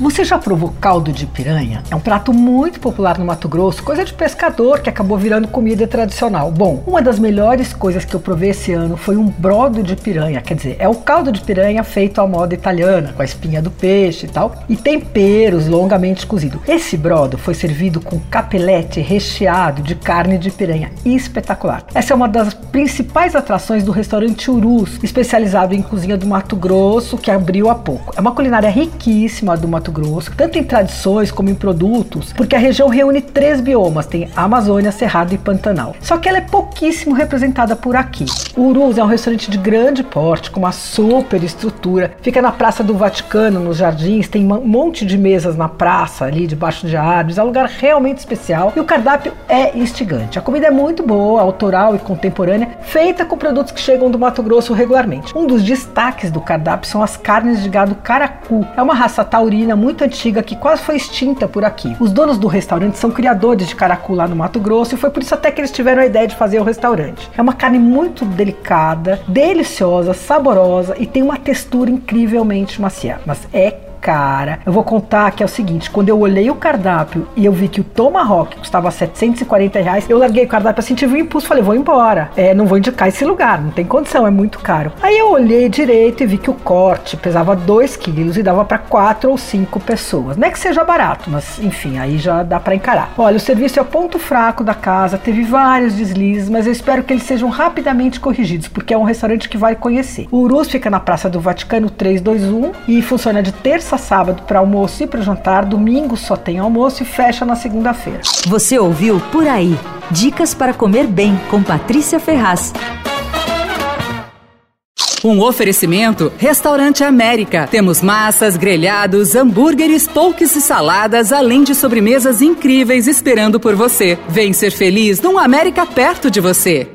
Você já provou caldo de piranha? É um prato muito popular no Mato Grosso, coisa de pescador que acabou virando comida tradicional. Bom, uma das melhores coisas que eu provei esse ano foi um brodo de piranha, quer dizer, é o caldo de piranha feito à moda italiana, com a espinha do peixe e tal, e temperos longamente cozido. Esse brodo foi servido com capelete recheado de carne de piranha, espetacular. Essa é uma das principais atrações do restaurante Urus, especializado em cozinha do Mato Grosso, que abriu há pouco. É uma culinária riquíssima do Mato Mato Grosso, tanto em tradições como em produtos, porque a região reúne três biomas: tem Amazônia, Cerrado e Pantanal. Só que ela é pouquíssimo representada por aqui. O Urus é um restaurante de grande porte, com uma super estrutura. Fica na Praça do Vaticano, nos jardins, tem um monte de mesas na praça, ali debaixo de árvores. É um lugar realmente especial e o cardápio é instigante. A comida é muito boa, autoral e contemporânea, feita com produtos que chegam do Mato Grosso regularmente. Um dos destaques do cardápio são as carnes de gado caracu. É uma raça taurina muito antiga que quase foi extinta por aqui. Os donos do restaurante são criadores de caracu lá no Mato Grosso e foi por isso até que eles tiveram a ideia de fazer o restaurante. É uma carne muito delicada, deliciosa, saborosa e tem uma textura incrivelmente macia, mas é cara. Eu vou contar que é o seguinte: quando eu olhei o cardápio e eu vi que o Tomahawk custava 740 reais, eu larguei o cardápio assim, tive um impulso, falei, vou embora. É, não vou indicar esse lugar, não tem condição, é muito caro. Aí eu olhei direito e vi que o corte pesava 2 quilos e dava para 4 ou 5 pessoas. Não é que seja barato, mas enfim, aí já dá para encarar. Olha, o serviço é o ponto fraco da casa, teve vários deslizes, mas eu espero que eles sejam rapidamente corrigidos, porque é um restaurante que vai conhecer. O Urus fica na Praça do Vaticano 321 e funciona de terça terça sábado para almoço e para jantar, domingo só tem almoço e fecha na segunda-feira. Você ouviu Por Aí. Dicas para comer bem com Patrícia Ferraz. Um oferecimento Restaurante América. Temos massas, grelhados, hambúrgueres, polques e saladas, além de sobremesas incríveis esperando por você. Vem ser feliz num América perto de você.